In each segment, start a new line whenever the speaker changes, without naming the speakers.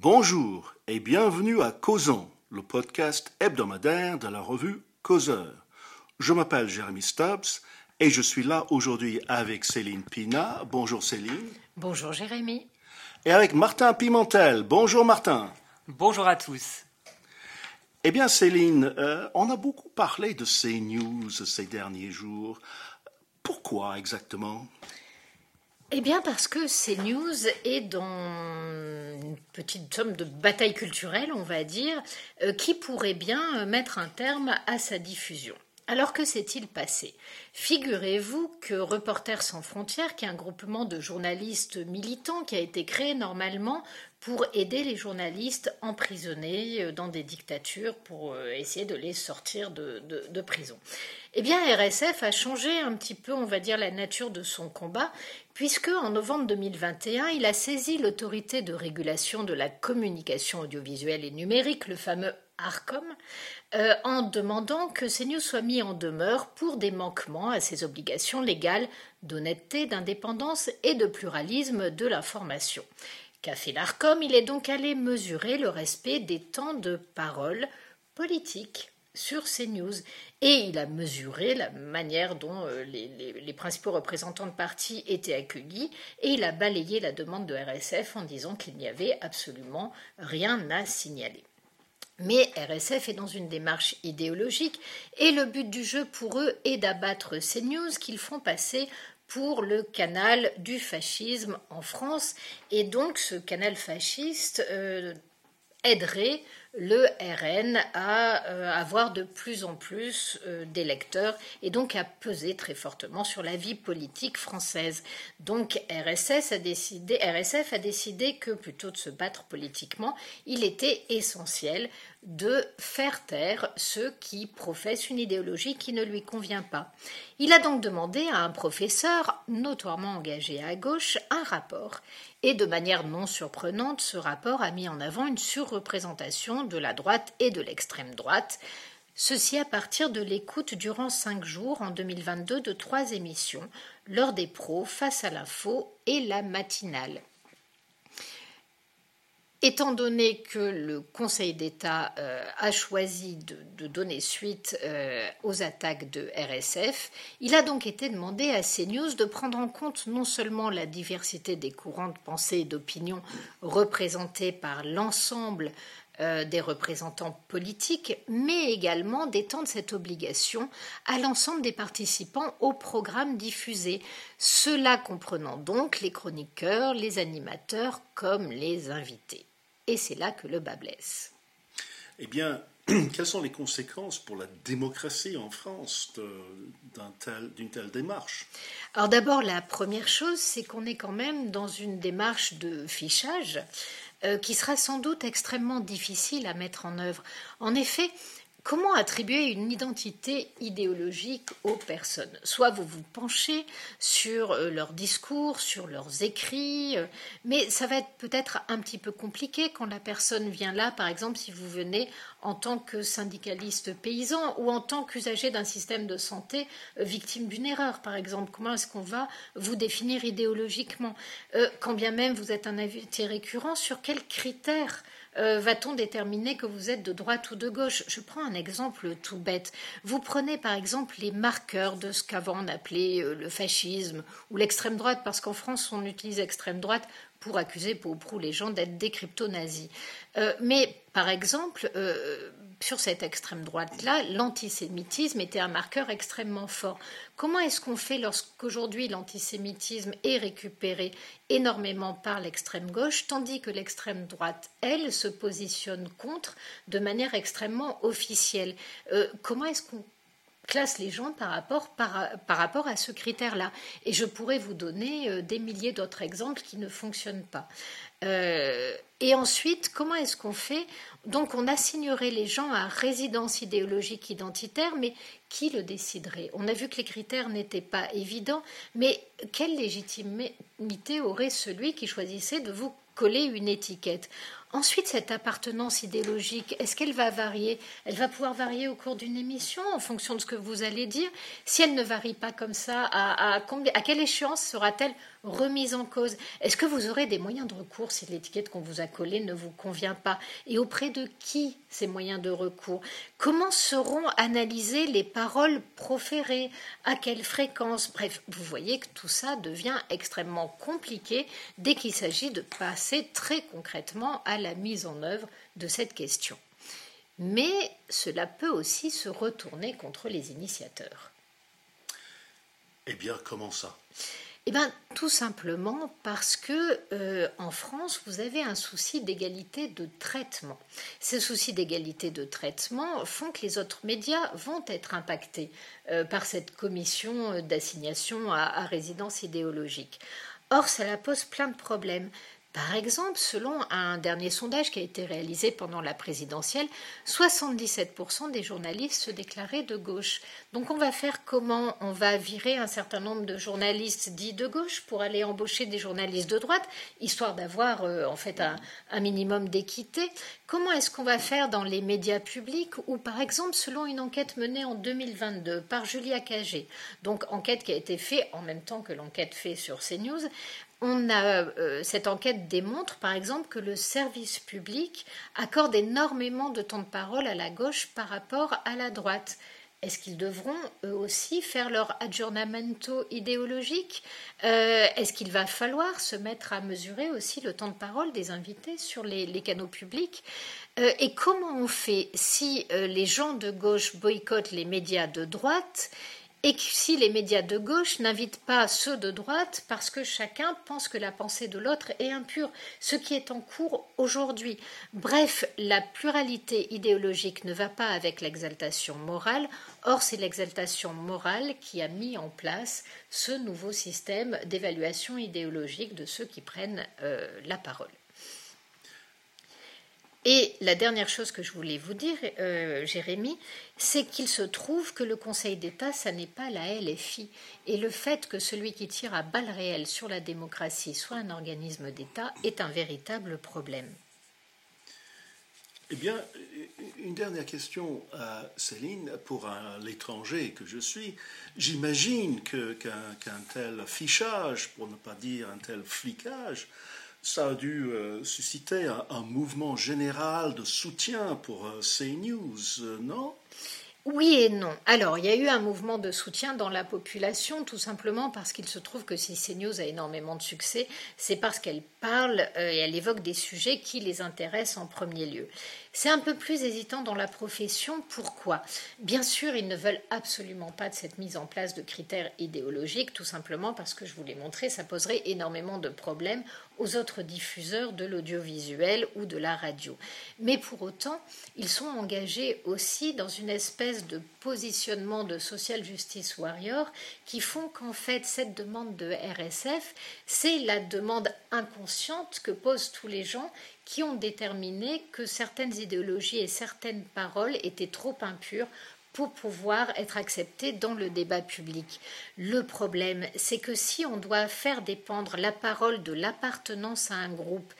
Bonjour et bienvenue à Causons, le podcast hebdomadaire de la revue Causeur. Je m'appelle Jérémy Stubbs et je suis là aujourd'hui avec Céline Pina. Bonjour Céline.
Bonjour Jérémy.
Et avec Martin Pimentel. Bonjour Martin.
Bonjour à tous.
Eh bien Céline, euh, on a beaucoup parlé de ces news ces derniers jours. Pourquoi exactement?
Eh bien parce que CNews est dans une petite somme de bataille culturelle, on va dire, euh, qui pourrait bien mettre un terme à sa diffusion. Alors que s'est-il passé? Figurez-vous que Reporters sans frontières, qui est un groupement de journalistes militants qui a été créé normalement pour aider les journalistes emprisonnés euh, dans des dictatures, pour euh, essayer de les sortir de, prison. Eh bien, RSF a changé un petit peu, on va dire, la nature de son combat, puisque en novembre 2021, il a saisi l'autorité de régulation de la communication audiovisuelle et numérique, le fameux ARCOM, euh, en demandant que CNews soit mis en demeure pour des manquements à ses obligations légales d'honnêteté, d'indépendance et de pluralisme de l'information. Qu'a fait l'ARCOM Il est donc allé mesurer le respect des temps de parole politique sur CNews et il a mesuré la manière dont euh, les, les, principaux représentants de partis étaient accueillis. Et il a balayé la demande de RSF en disant qu'il n'y avait absolument rien à signaler. Mais RSF est dans une démarche idéologique. Et le but du jeu pour eux est d'abattre ces news qu'ils font passer pour le canal du fascisme en France. Et donc ce canal fasciste euh, aiderait le RN à euh, avoir de plus en plus euh, d'électeurs et donc à peser très fortement sur la vie politique française. Donc RSS RSF a décidé que plutôt de se battre politiquement, il était essentiel de faire taire ceux qui professent une idéologie qui ne lui convient pas. Il a donc demandé à un professeur notoirement engagé à gauche un rapport. Et de manière non surprenante, ce rapport a mis en avant une surreprésentation de la droite et de l'extrême droite, ceci à partir de l'écoute durant cinq jours en 2022 de trois émissions, lors des pros, face à l'info et la matinale. Étant donné que le Conseil d'État euh, a choisi de, donner suite euh, aux attaques de RSF, il a donc été demandé à CNews de prendre en compte non seulement la diversité des courants de pensée et d'opinion représentés par l'ensemble euh, des représentants politiques, mais également d'étendre cette obligation à l'ensemble des participants au programme diffusé, cela comprenant donc les chroniqueurs, les animateurs comme les invités. Et c'est là que le bas blesse.
Eh bien, quelles sont les conséquences pour la démocratie en France d'une telle démarche?
Alors d'abord, la première chose, c'est qu'on est quand même dans une démarche de fichage euh, qui sera sans doute extrêmement difficile à mettre en œuvre. En effet, Comment attribuer une identité idéologique aux personnes? Soit vous vous penchez sur euh, leurs discours, sur leurs écrits, euh, mais ça va être peut-être un petit peu compliqué quand la personne vient là, par exemple, si vous venez en tant que syndicaliste paysan ou en tant qu'usager d'un système de santé euh, victime d'une erreur, par exemple. Comment est-ce qu'on va vous définir idéologiquement? Quand bien même vous êtes un invité récurrent, sur quels critères euh, va-t-on déterminer que vous êtes de droite ou de gauche? Je prends un exemple tout bête. Vous prenez par exemple les marqueurs de ce qu'avant on appelait euh, le fascisme ou l'extrême droite, parce qu'en France on utilise extrême droite pour accuser pour ou prou les gens d'être des crypto-nazis. Euh, mais par exemple, sur cette extrême droite-là, l'antisémitisme était un marqueur extrêmement fort. Comment est-ce qu'on fait lorsqu'aujourd'hui l'antisémitisme est récupéré énormément par l'extrême gauche, tandis que l'extrême droite, elle, se positionne contre de manière extrêmement officielle? Euh, Comment est-ce qu'on classe les gens par rapport, par, rapport à ce critère-là. Et je pourrais vous donner euh, des milliers d'autres exemples qui ne fonctionnent pas. Euh, et ensuite, comment est-ce qu'on fait? Donc, on assignerait les gens à résidence idéologique identitaire, mais qui le déciderait? On a vu que les critères n'étaient pas évidents, mais quelle légitimité aurait celui qui choisissait de vous coller une étiquette? Ensuite, cette appartenance idéologique, est-ce qu'elle va varier? Elle va pouvoir varier au cours d'une émission en fonction de ce que vous allez dire. Si elle ne varie pas comme ça, à, quelle échéance sera-t-elle remise en cause Est-ce que vous aurez des moyens de recours si l'étiquette qu'on vous a collée ne vous convient pas Et auprès de qui ces moyens de recours Comment seront analysées les paroles proférées À quelle fréquence Bref, vous voyez que tout ça devient extrêmement compliqué dès qu'il s'agit de passer très concrètement à la mise en œuvre de cette question. Mais cela peut aussi se retourner contre les initiateurs.
Eh bien, comment ça?
Eh bien, tout simplement parce que euh, en France, vous avez un souci d'égalité de traitement. Ces soucis d'égalité de traitement font que les autres médias vont être impactés euh, par cette commission d'assignation à résidence idéologique. Or, cela pose plein de problèmes. Par exemple, selon un dernier sondage qui a été réalisé pendant la présidentielle, 77% des journalistes se déclaraient de gauche. Donc on va faire comment? On va virer un certain nombre de journalistes dits de gauche pour aller embaucher des journalistes de droite, histoire d'avoir euh, en fait un, un minimum d'équité. Comment est-ce qu'on va faire dans les médias publics ou par exemple selon une enquête menée en 2022 par Julia Cagé, donc enquête qui a été faite en même temps que l'enquête faite sur CNews, on a, euh, cette enquête démontre, par exemple, que le service public accorde énormément de temps de parole à la gauche par rapport à la droite. Est-ce qu'ils devront eux aussi faire leur aggiornamento idéologique? Euh, Est-ce qu'il va falloir se mettre à mesurer aussi le temps de parole des invités sur les, canaux publics? Euh, Et comment on fait si les gens de gauche boycottent les médias de droite et si les médias de gauche n'invitent pas ceux de droite parce que chacun pense que la pensée de l'autre est impure, ce qui est en cours aujourd'hui. Bref, la pluralité idéologique ne va pas avec l'exaltation morale, or c'est l'exaltation morale qui a mis en place ce nouveau système d'évaluation idéologique de ceux qui prennent euh, la parole. Et la dernière chose que je voulais vous dire, euh, Jérémy, c'est qu'il se trouve que le Conseil d'État, ça n'est pas la LFI. Et le fait que celui qui tire à balles réelles sur la démocratie soit un organisme d'État est un véritable problème.
Eh bien, une dernière question à Céline. Pour l'étranger que je suis, j'imagine qu'un tel fichage, pour ne pas dire un tel flicage, ça a dû euh, susciter un, mouvement général de soutien pour euh, CNews, euh, non?
Oui et non. Alors, il y a eu un mouvement de soutien dans la population, tout simplement parce qu'il se trouve que si CNews a énormément de succès, c'est parce qu'elle parle et elle évoque des sujets qui les intéressent en premier lieu. C'est un peu plus hésitant dans la profession. Pourquoi? Bien sûr, ils ne veulent absolument pas de cette mise en place de critères idéologiques, tout simplement parce que je vous l'ai montré, ça poserait énormément de problèmes aux autres diffuseurs de l'audiovisuel ou de la radio. Mais pour autant, ils sont engagés aussi dans une espèce de positionnement de social justice warrior qui font qu'en fait cette demande de RSF, c'est la demande inconsciente que posent tous les gens qui ont déterminé que certaines idéologies et certaines paroles étaient trop impures pour pouvoir être accepté dans le débat public. Le problème, c'est que si on doit faire dépendre la parole de l'appartenance à un groupe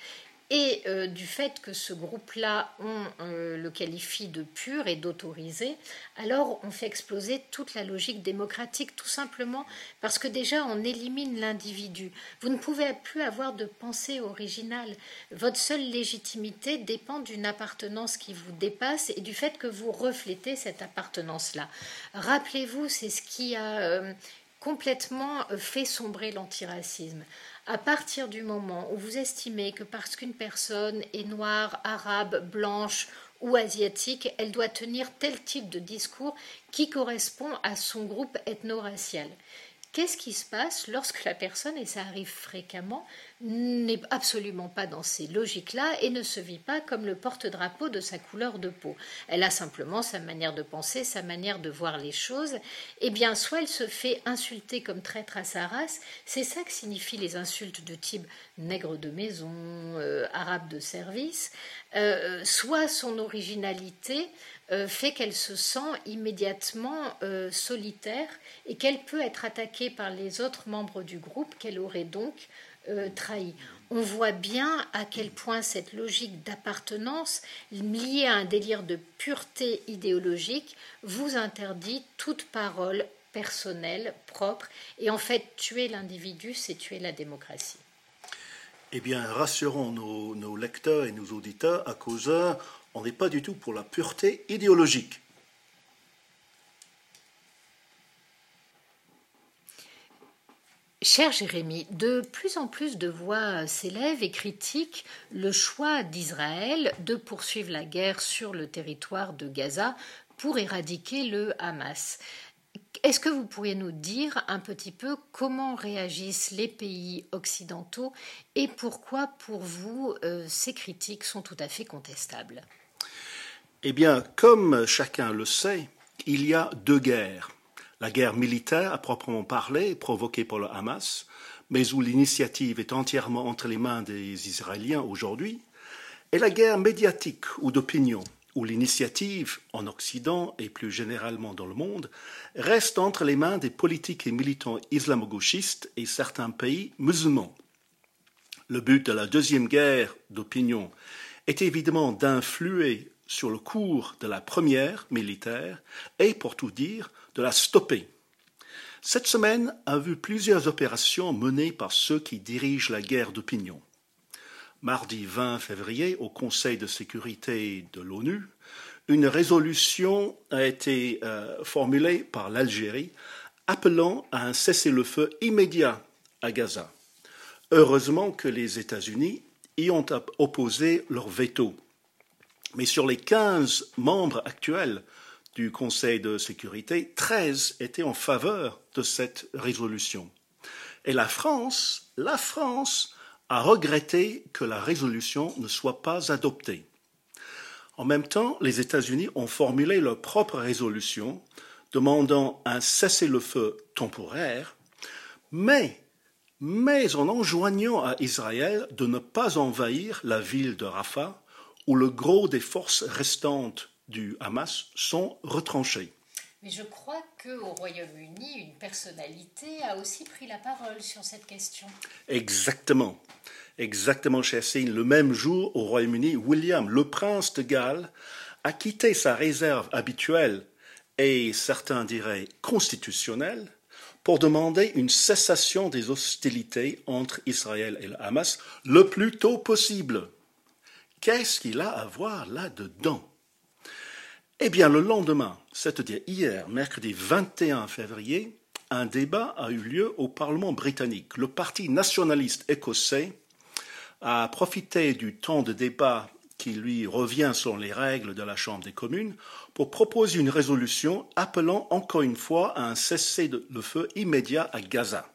et euh, du fait que ce groupe-là, on euh, le qualifie de pur et d'autorisé, alors on fait exploser toute la logique démocratique, tout simplement parce que déjà on élimine l'individu. Vous ne pouvez plus avoir de pensée originale. Votre seule légitimité dépend d'une appartenance qui vous dépasse et du fait que vous reflétez cette appartenance-là. Rappelez-vous, c'est ce qui a euh, complètement fait sombrer l'antiracisme à partir du moment où vous estimez que parce qu'une personne est noire, arabe, blanche ou asiatique, elle doit tenir tel type de discours qui correspond à son groupe ethno-racial. Qu'est-ce qui se passe lorsque la personne, et ça arrive fréquemment, n'est absolument pas dans ces logiques-là et ne se vit pas comme le porte-drapeau de sa couleur de peau. Elle a simplement sa manière de penser, sa manière de voir les choses. Eh bien, soit elle se fait insulter comme traître à sa race, c'est ça que signifient les insultes de type nègre de maison, euh, arabe de service, euh, soit son originalité fait qu'elle se sent immédiatement solitaire et qu'elle peut être attaquée par les autres membres du groupe qu'elle aurait donc euh, trahi. On voit bien à quel point cette logique d'appartenance, liée à un délire de pureté idéologique, vous interdit toute parole personnel propre. Et en fait, tuer l'individu, c'est tuer la démocratie.
Eh bien, rassurons nos, nos lecteurs et nos auditeurs, à causeur, on n'est pas du tout pour la pureté idéologique.
Cher Jérémie, de plus en plus de voix s'élèvent et critiquent le choix d'Israël de poursuivre la guerre sur le territoire de Gaza pour éradiquer le Hamas. Est-ce que vous pourriez nous dire un petit peu comment réagissent les pays occidentaux et pourquoi pour vous euh, ces critiques sont tout à fait contestables?
Eh bien, comme chacun le sait, il y a deux guerres la guerre militaire à proprement parler, provoquée par le Hamas, mais où l'initiative est entièrement entre les mains des Israéliens aujourd'hui, et la guerre médiatique ou d'opinion, où l'initiative, en Occident et plus généralement dans le monde, reste entre les mains des politiques et militants islamo-gauchistes et certains pays musulmans. Le but de la deuxième guerre d'opinion est évidemment d'influer sur le cours de la première militaire et, pour tout dire, de la stopper. Cette semaine a vu plusieurs opérations menées par ceux qui dirigent la guerre d'opinion. Mardi 20 février, au Conseil de sécurité de l'ONU, une résolution a été euh, formulée par l'Algérie appelant à un cessez-le-feu immédiat à Gaza. Heureusement que les États-Unis y ont opposé leur veto. Mais sur les 15 membres actuels du Conseil de sécurité, 13 étaient en faveur de cette résolution. Et la France, la France a regretté que la résolution ne soit pas adoptée. En même temps, les États-Unis ont formulé leur propre résolution demandant un cessez-le-feu temporaire, mais, mais en enjoignant à Israël de ne pas envahir la ville de Rafah où le gros des forces restantes du Hamas sont retranchées.
Mais je crois qu'au Royaume-Uni, une personnalité a aussi pris la parole sur cette question.
Exactement. Exactement, Chessine. Le même jour, au Royaume-Uni, William, le prince de Galles, a quitté sa réserve habituelle et certains diraient constitutionnelle pour demander une cessation des hostilités entre Israël et le Hamas le plus tôt possible. Qu'est-ce qu'il a à voir là-dedans? Eh bien, le lendemain, c'est-à-dire hier, mercredi 21 février, un débat a eu lieu au Parlement britannique. Le Parti nationaliste écossais a profité du temps de débat qui lui revient selon les règles de la Chambre des communes pour proposer une résolution appelant encore une fois à un cessez-le-feu immédiat à Gaza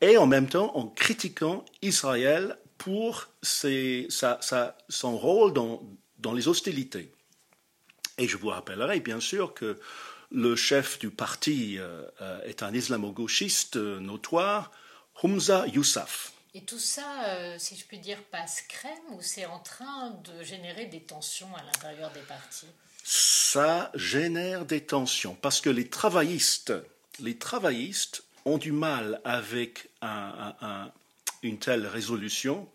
et en même temps en critiquant Israël pour son rôle dans, les hostilités. Et je vous rappellerai bien sûr que le chef du parti euh, euh, est un islamo-gauchiste notoire, Humza Yousaf.
Et tout ça, euh, si je puis dire, passe crème ou c'est en train de générer des tensions à l'intérieur des partis?
Ça génère des tensions parce que les travaillistes, les travaillistes ont du mal avec un, une telle résolution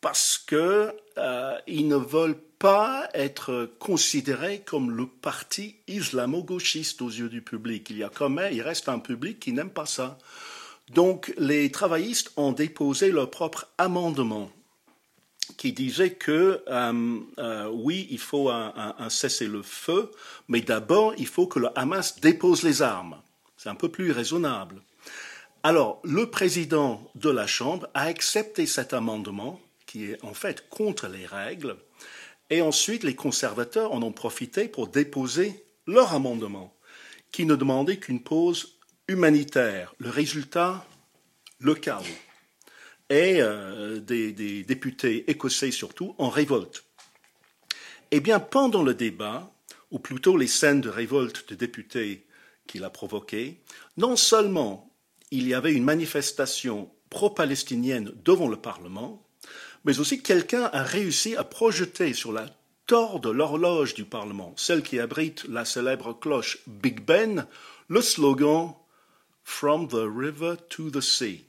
parce qu'ils euh, ne veulent pas être considérés comme le parti islamo-gauchiste aux yeux du public. Il y a quand même, il reste un public qui n'aime pas ça. Donc les travaillistes ont déposé leur propre amendement qui disait que euh, euh, oui, il faut un, un cessez-le-feu, mais d'abord il faut que le Hamas dépose les armes. C'est un peu plus raisonnable. Alors, le président de la Chambre a accepté cet amendement, qui est en fait contre les règles, et ensuite les conservateurs en ont profité pour déposer leur amendement, qui ne demandait qu'une pause humanitaire. Le résultat, le chaos. Et euh, des, des députés écossais surtout en révolte. Eh bien, pendant le débat, ou plutôt les scènes de révolte de députés qu'il a provoquées, non seulement il y avait une manifestation pro-palestinienne devant le Parlement, mais aussi quelqu'un a réussi à projeter sur la tore de l'horloge du Parlement, celle qui abrite la célèbre cloche Big Ben, le slogan From the river to the sea.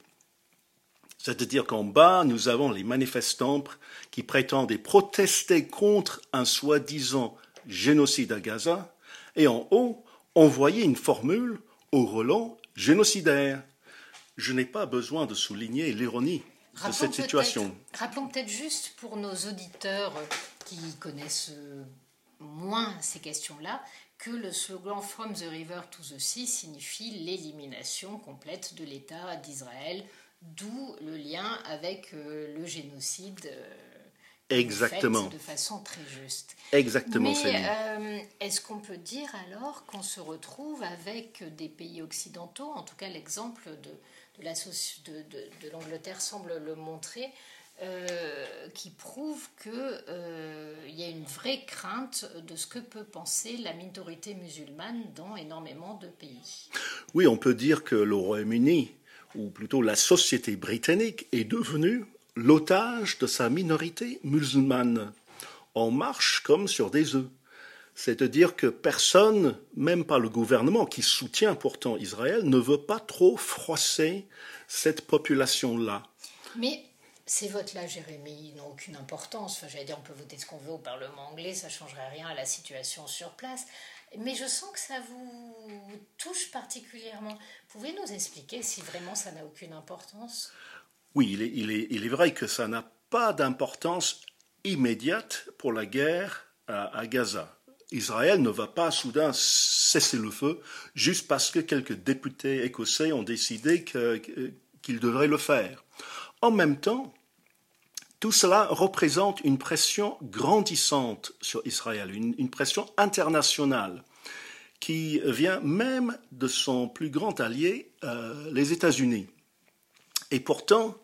C'est-à-dire qu'en bas, nous avons les manifestants qui prétendaient protester contre un soi-disant génocide à Gaza, et en haut, on voyait une formule au relent génocidaire. Je n'ai pas besoin de souligner l'ironie de cette situation.
Rappelons peut-être juste pour nos auditeurs qui connaissent moins ces questions-là que le slogan From the River to the Sea signifie l'élimination complète de l'État d'Israël, d'où le lien avec euh, le génocide.
Exactement.
de façon très juste.
Exactement.
Mais euh, est-ce qu'on peut dire alors qu'on se retrouve avec des pays occidentaux, en tout cas l'exemple de, de, de l'Angleterre semble le montrer, euh, qui prouve qu'il euh, y a une vraie crainte de ce que peut penser la minorité musulmane dans énormément de pays.
Oui, on peut dire que le Royaume-Uni, ou plutôt la société britannique, est devenue l'otage de sa minorité musulmane. On marche comme sur des œufs. C'est-à-dire que personne, même pas le gouvernement qui soutient pourtant Israël, ne veut pas trop froisser cette population-là.
Mais ces votes-là, Jérémy, n'ont aucune importance. Enfin, j'allais dire, on peut voter ce qu'on veut au Parlement anglais, ça ne changerait rien à la situation sur place. Mais je sens que ça vous touche particulièrement. Pouvez nous expliquer si vraiment ça n'a aucune importance?
Oui, il est, vrai que ça n'a pas d'importance immédiate pour la guerre à, Gaza. Israël ne va pas soudain cesser le feu juste parce que quelques députés écossais ont décidé qu'ils devraient le faire. En même temps, tout cela représente une pression grandissante sur Israël, une, pression internationale qui vient même de son plus grand allié, euh, les États-Unis. Et pourtant,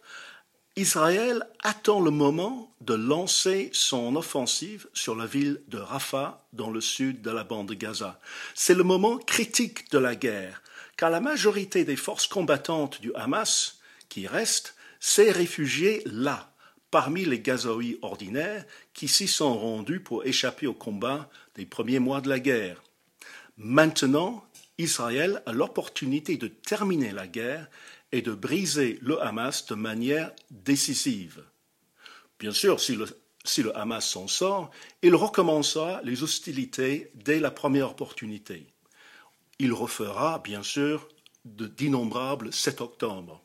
Israël attend le moment de lancer son offensive sur la ville de Rafah, dans le sud de la bande de Gaza. C'est le moment critique de la guerre, car la majorité des forces combattantes du Hamas, qui restent, s'est réfugiée là, parmi les Gazaouis ordinaires qui s'y sont rendus pour échapper au combat des premiers mois de la guerre. Maintenant, Israël a l'opportunité de terminer la guerre et de briser le Hamas de manière décisive. Bien sûr, si le, si le Hamas s'en sort, il recommencera les hostilités dès la première opportunité. Il refera, bien sûr, d'innombrables 7 octobre.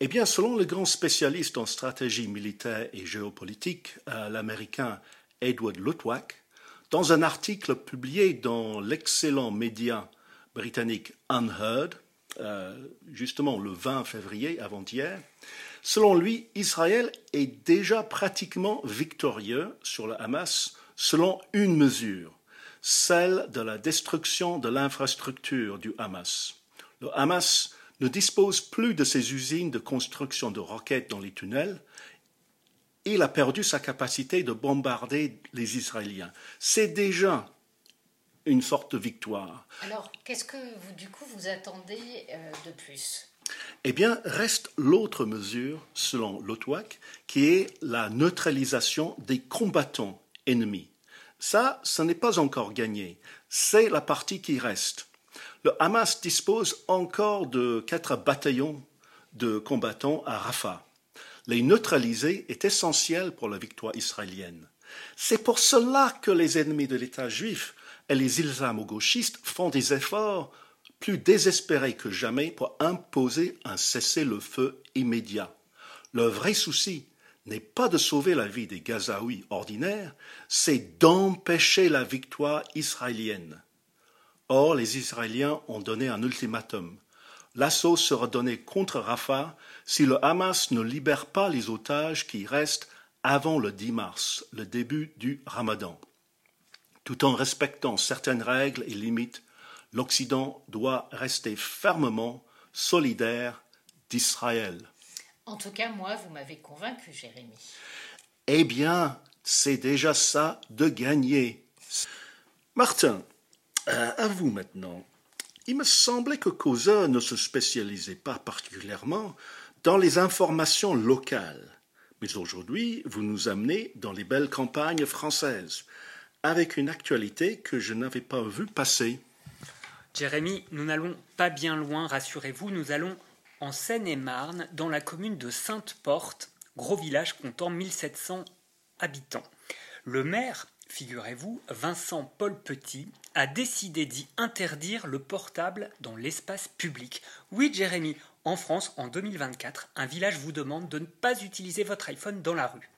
Eh bien, selon le grand spécialiste en stratégie militaire et géopolitique, euh, l'américain Edward Lutwak, dans un article publié dans l'excellent média britannique Unheard, euh, justement le 20 février avant-hier, selon lui, Israël est déjà pratiquement victorieux sur le Hamas selon une mesure, celle de la destruction de l'infrastructure du Hamas. Le Hamas ne dispose plus de ses usines de construction de roquettes dans les tunnels. Il a perdu sa capacité de bombarder les Israéliens. C'est déjà une forte victoire.
Alors, qu'est-ce que vous, du coup, vous attendez euh, de plus?
Eh bien, reste l'autre mesure, selon l'OTWAC, qui est la neutralisation des combattants ennemis. Ça, ce n'est pas encore gagné. C'est la partie qui reste. Le Hamas dispose encore de quatre bataillons de combattants à Rafah. Les neutraliser est essentiel pour la victoire israélienne. C'est pour cela que les ennemis de l'État juif et les islamo-gauchistes font des efforts plus désespérés que jamais pour imposer un cessez-le-feu immédiat. Le vrai souci n'est pas de sauver la vie des Gazaouis ordinaires, c'est d'empêcher la victoire israélienne. Or, les Israéliens ont donné un ultimatum. L'assaut sera donné contre Rafah si le Hamas ne libère pas les otages qui restent avant le 10 mars, le début du Ramadan. Tout en respectant certaines règles et limites, l'Occident doit rester fermement solidaire d'Israël.
En tout cas, moi, vous m'avez convaincu, Jérémie.
Eh bien, c'est déjà ça de gagner. Martin, euh, à vous maintenant. Il me semblait que Causeur ne se spécialisait pas particulièrement dans les informations locales. Mais aujourd'hui, vous nous amenez dans les belles campagnes françaises, avec une actualité que je n'avais pas vue passer.
Jérémy, nous n'allons pas bien loin, rassurez-vous, nous allons en Seine-et-Marne, dans la commune de Sainte-Porte, gros village comptant 1700 habitants. Le maire Figurez-vous, Vincent Paul Petit a décidé d'y interdire le portable dans l'espace public. Oui, Jérémy, en France, en 2024, un village vous demande de ne pas utiliser votre iPhone dans la rue.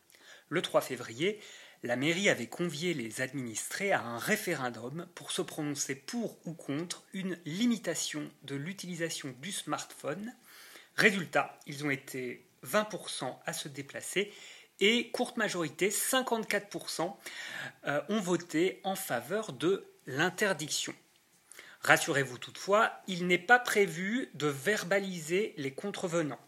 Le 3 février, la mairie avait convié les administrés à un référendum pour se prononcer pour ou contre une limitation de l'utilisation du smartphone. Résultat, ils ont été 20% à se déplacer et courte majorité, 54% euh, ont voté en faveur de l'interdiction. Rassurez-vous toutefois, il n'est pas prévu de verbaliser les contrevenants.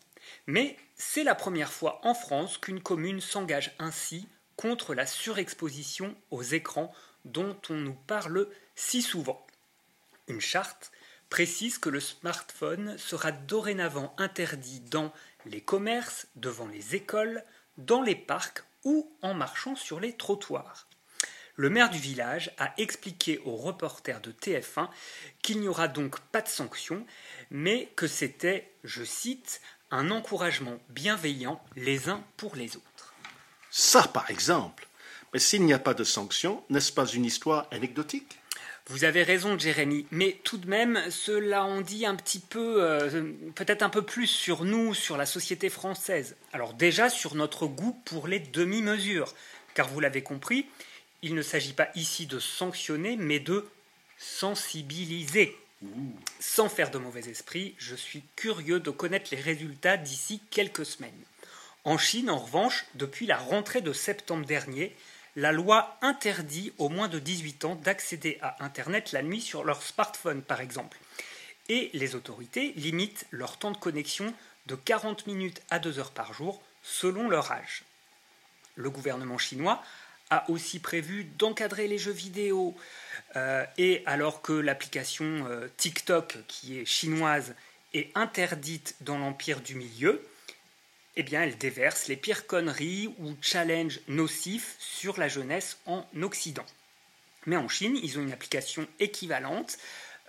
Mais c'est la première fois en France qu'une commune s'engage ainsi contre la surexposition aux écrans dont on nous parle si souvent. Une charte précise que le smartphone sera dorénavant interdit dans les commerces, devant les écoles, dans les parcs ou en marchant sur les trottoirs. Le maire du village a expliqué aux reporters de TF1 qu'il n'y aura donc pas de sanction, mais que c'était, je cite, un encouragement bienveillant les uns pour les autres.
Ça, par exemple. Mais s'il n'y a pas de sanction, n'est-ce pas une histoire anecdotique?
Vous avez raison, Jérémy, mais tout de même, cela en dit un petit peu, euh, peut-être un peu plus sur nous, sur la société française. Alors déjà sur notre goût pour les demi-mesures, car vous l'avez compris, il ne s'agit pas ici de sanctionner, mais de sensibiliser. Sans faire de mauvais esprit, je suis curieux de connaître les résultats d'ici quelques semaines. En Chine, en revanche, depuis la rentrée de septembre dernier, la loi interdit aux moins de 18 ans d'accéder à Internet la nuit sur leur smartphone, par exemple. Et les autorités limitent leur temps de connexion de 40 minutes à 2 heures par jour, selon leur âge. Le gouvernement chinois a aussi prévu d'encadrer les jeux vidéo, euh, et alors que l'application euh, TikTok, qui est chinoise, est interdite dans l'empire du milieu, eh bien, elle déverse les pires conneries ou challenges nocifs sur la jeunesse en Occident. Mais en Chine, ils ont une application équivalente,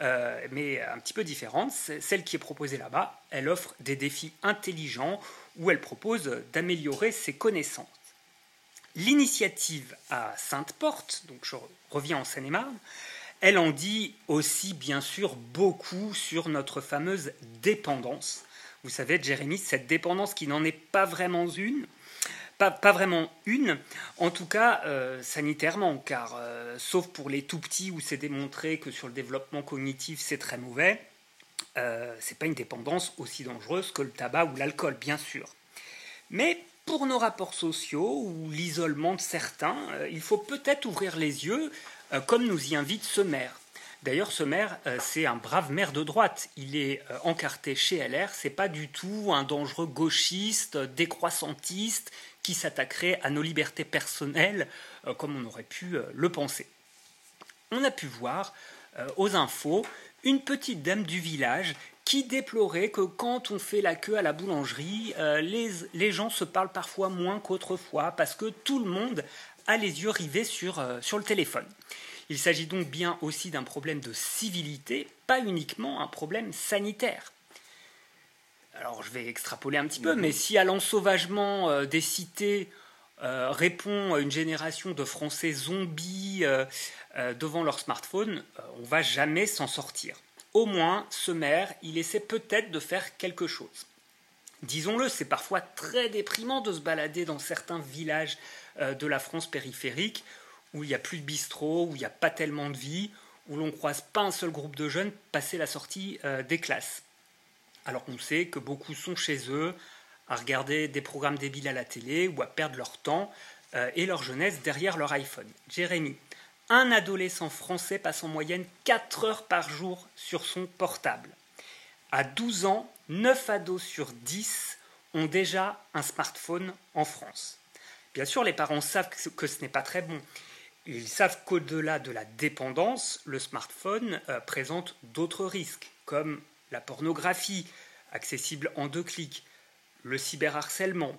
euh, mais un petit peu différente. Celle qui est proposée là-bas, elle offre des défis intelligents où elle propose d'améliorer ses connaissances. L'initiative à Sainte-Porte, donc je reviens en Seine-et-Marne, elle en dit aussi bien sûr beaucoup sur notre fameuse dépendance vous savez, Jérémy, cette dépendance qui n'en est pas vraiment une, pas, pas, vraiment une, en tout cas euh, sanitairement, car euh, sauf pour les tout petits où c'est démontré que sur le développement cognitif c'est très mauvais, euh, c'est pas une dépendance aussi dangereuse que le tabac ou l'alcool, bien sûr. Mais pour nos rapports sociaux ou l'isolement de certains, euh, il faut peut-être ouvrir les yeux, comme nous y invite ce maire. D'ailleurs, ce maire, euh, c'est un brave maire de droite. Il est euh, encarté chez LR. C'est pas du tout un dangereux gauchiste, décroissantiste, qui s'attaquerait à nos libertés personnelles, euh, comme on aurait pu le penser. On a pu voir aux infos une petite dame du village qui déplorait que quand on fait la queue à la boulangerie, les, gens se parlent parfois moins qu'autrefois parce que tout le monde a les yeux rivés sur le téléphone. Il s'agit donc bien aussi d'un problème de civilité, pas uniquement un problème sanitaire. Alors je vais extrapoler un petit peu, mais si à l'ensauvagement euh, des cités euh, répond une génération de Français zombies euh, devant leur smartphone, on va jamais s'en sortir. Au moins, ce maire, il essaie peut-être de faire quelque chose. Disons-le, c'est parfois très déprimant de se balader dans certains villages de la France périphérique où il n'y a plus de bistrot, où il n'y a pas tellement de vie, où l'on croise pas un seul groupe de jeunes passer la sortie euh, des classes. Alors qu'on sait que beaucoup sont chez eux à regarder des programmes débiles à la télé ou à perdre leur temps euh, et leur jeunesse derrière leur iPhone. Jérémy, un adolescent français passe en moyenne 4 heures par jour sur son portable. À 12 ans, 9 ados sur 10 ont déjà un smartphone en France. Bien sûr, les parents savent que ce n'est pas très bon. Ils savent qu'au-delà de la dépendance, le smartphone euh, présente d'autres risques, comme la pornographie, accessible en deux clics, le cyberharcèlement,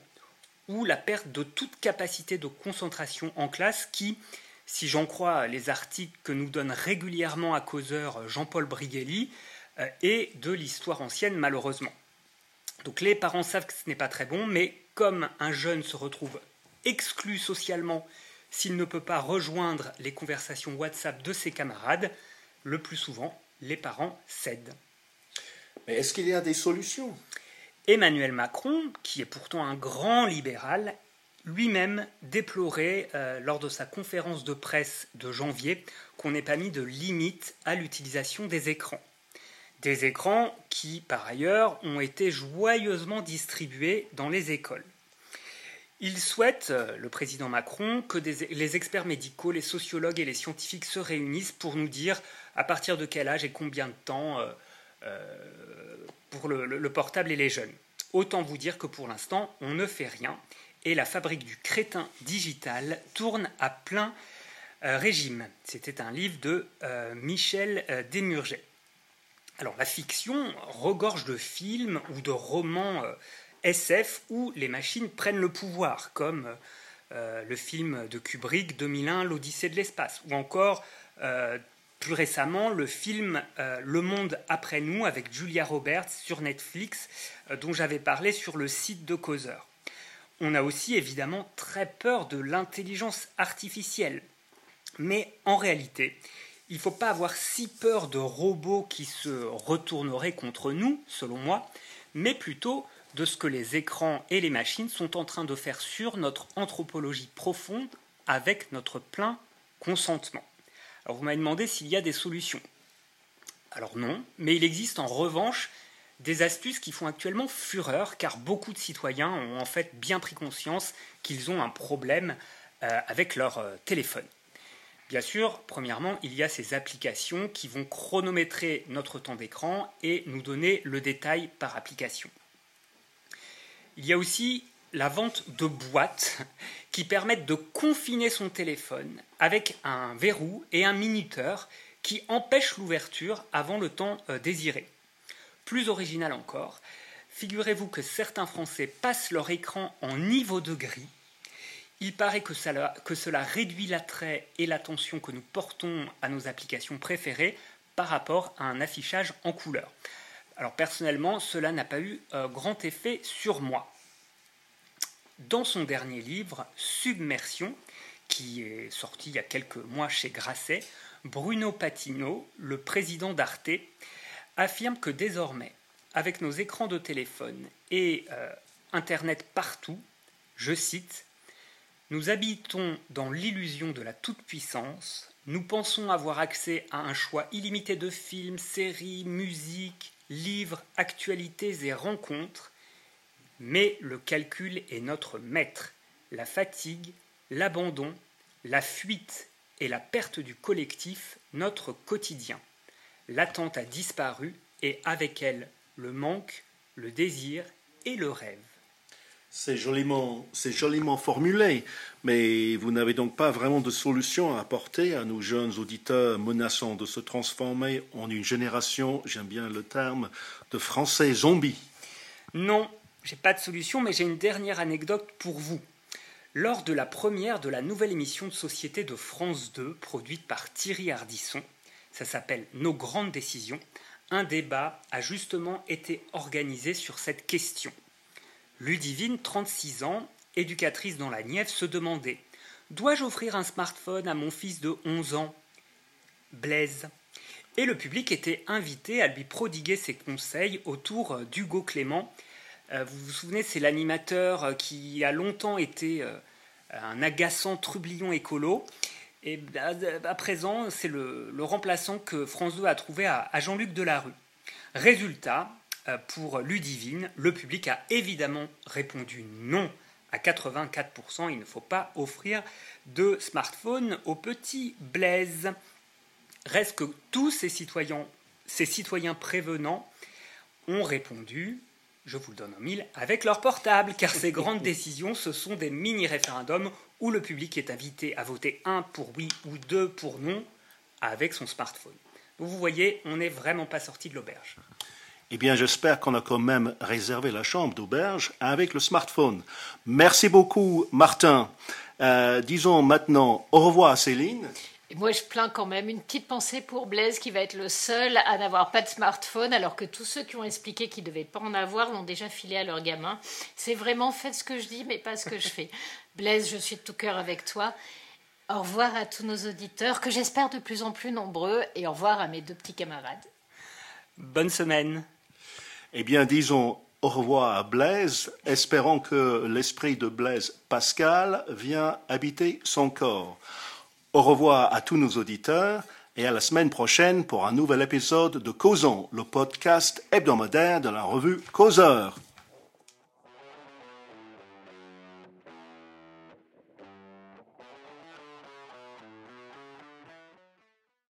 ou la perte de toute capacité de concentration en classe qui, si j'en crois les articles que nous donne régulièrement à causeur Jean-Paul Brighelli, euh, est de l'histoire ancienne malheureusement. Donc les parents savent que ce n'est pas très bon, mais comme un jeune se retrouve exclu socialement S'il ne peut pas rejoindre les conversations WhatsApp de ses camarades, le plus souvent, les parents cèdent.
Mais est-ce qu'il y a des solutions?
Emmanuel Macron, qui est pourtant un grand libéral, lui-même déplorait euh, lors de sa conférence de presse de janvier qu'on n'ait pas mis de limite à l'utilisation des écrans. Des écrans qui, par ailleurs, ont été joyeusement distribués dans les écoles. Il souhaite, euh, le président Macron, que les experts médicaux, les sociologues et les scientifiques se réunissent pour nous dire à partir de quel âge et combien de temps euh, pour le portable et les jeunes. Autant vous dire que pour l'instant, on ne fait rien et la fabrique du crétin digital tourne à plein euh, régime. C'était un livre de euh, Michel euh, Desmurget. Alors la fiction regorge de films ou de romans SF où les machines prennent le pouvoir, comme le film de Kubrick 2001, L'Odyssée de l'espace, ou encore plus récemment le film Le Monde après nous avec Julia Roberts sur Netflix, dont j'avais parlé sur le site de Causeur. On a aussi évidemment très peur de l'intelligence artificielle. Mais en réalité, il ne faut pas avoir si peur de robots qui se retourneraient contre nous, selon moi, mais plutôt de ce que les écrans et les machines sont en train de faire sur notre anthropologie profonde avec notre plein consentement. Alors vous m'avez demandé s'il y a des solutions. Alors non, mais il existe en revanche des astuces qui font actuellement fureur car beaucoup de citoyens ont en fait bien pris conscience qu'ils ont un problème euh, avec leur euh, téléphone. Bien sûr, premièrement, il y a ces applications qui vont chronométrer notre temps d'écran et nous donner le détail par application. Il y a aussi la vente de boîtes qui permettent de confiner son téléphone avec un verrou et un minuteur qui empêchent l'ouverture avant le temps euh, désiré. Plus original encore, figurez-vous que certains Français passent leur écran en niveau de gris. Il paraît que que cela réduit l'attrait et l'attention que nous portons à nos applications préférées par rapport à un affichage en couleur. Alors personnellement, cela n'a pas eu euh, grand effet sur moi. Dans son dernier livre, Submersion, qui est sorti il y a quelques mois chez Grasset, Bruno Patino, le président d'Arte, affirme que désormais, avec nos écrans de téléphone et euh, Internet partout, je cite, Nous habitons dans l'illusion de la toute-puissance, nous pensons avoir accès à un choix illimité de films, séries, musique, livres, actualités et rencontres, mais le calcul est notre maître. La fatigue, l'abandon, la fuite et la perte du collectif, notre quotidien l'attente a disparu et avec elle le manque, le désir et le rêve.
C'est joliment, formulé, mais vous n'avez donc pas vraiment de solution à apporter à nos jeunes auditeurs menaçant de se transformer en une génération, j'aime bien le terme, de Français zombies.
Non, j'ai pas de solution, mais j'ai une dernière anecdote pour vous. Lors de la première de la nouvelle émission de société de France 2, produite par Thierry Ardisson, ça s'appelle Nos grandes décisions. Un débat a justement été organisé sur cette question. Ludivine, 36 ans, éducatrice dans la Nièvre, se demandait Dois-je offrir un smartphone à mon fils de 11 ans? Blaise. Et le public était invité à lui prodiguer ses conseils autour d'Hugo Clément. Euh, vous vous souvenez, c'est l'animateur qui a longtemps été euh, un agaçant trublion écolo et à présent, c'est le, remplaçant que France 2 a trouvé à, Jean-Luc Delarue. Résultat, euh, pour Ludivine, le public a évidemment répondu non à 84%. Il ne faut pas offrir de smartphone aux petits Blaise. Reste que tous ces citoyens, ces citoyens prévenants ont répondu je vous le donne en mille, avec leur portable, car ces grandes décisions, ce sont des mini-référendums où le public est invité à voter un pour oui ou deux pour non avec son smartphone. vous voyez, on n'est vraiment pas sorti de l'auberge.
Eh bien, j'espère qu'on a quand même réservé la chambre d'auberge avec le smartphone. Merci beaucoup, Martin. Euh, disons maintenant au revoir, Céline
moi, je plains quand même une petite pensée pour Blaise qui va être le seul à n'avoir pas de smartphone, alors que tous ceux qui ont expliqué qu'ils ne devaient pas en avoir l'ont déjà filé à leurs gamins. C'est vraiment faites ce que je dis, mais pas ce que je fais. Blaise, je suis de tout cœur avec toi. Au revoir à tous nos auditeurs, que j'espère de plus en plus nombreux, et au revoir à mes deux petits camarades.
Bonne semaine.
Eh bien, disons au revoir à Blaise, espérant que l'esprit de Blaise Pascal vient habiter son corps. Au revoir à tous nos auditeurs et à la semaine prochaine pour un nouvel épisode de Causons, le podcast hebdomadaire de la revue Causeur.